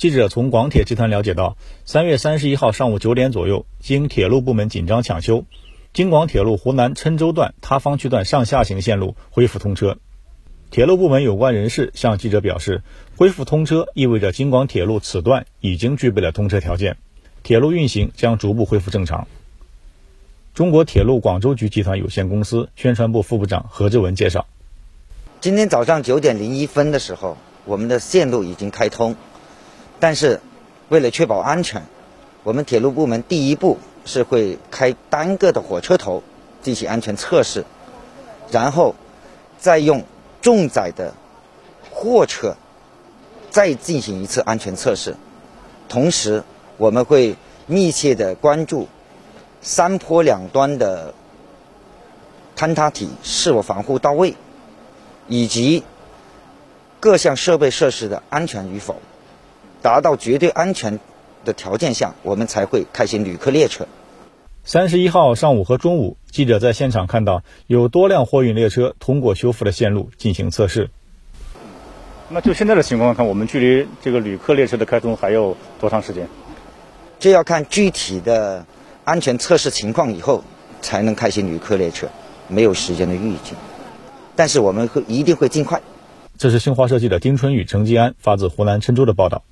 记者从广铁集团了解到，三月三十一号上午九点左右，经铁路部门紧张抢修，京广铁路湖南郴州段塌方区段上下行线路恢复通车。铁路部门有关人士向记者表示，恢复通车意味着京广铁路此段已经具备了通车条件，铁路运行将逐步恢复正常。中国铁路广州局集团有限公司宣传部副部长何志文介绍：今天早上九点零一分的时候，我们的线路已经开通，但是为了确保安全，我们铁路部门第一步是会开单个的火车头进行安全测试，然后再用。重载的货车再进行一次安全测试，同时我们会密切的关注山坡两端的坍塌体是否防护到位，以及各项设备设施的安全与否，达到绝对安全的条件下，我们才会开行旅客列车。三十一号上午和中午，记者在现场看到有多辆货运列车通过修复的线路进行测试。那就现在的情况看，我们距离这个旅客列车的开通还有多长时间？这要看具体的安全测试情况以后才能开行旅客列车，没有时间的预计。但是我们会一定会尽快。这是新华社记者丁春雨、程吉安发自湖南郴州的报道。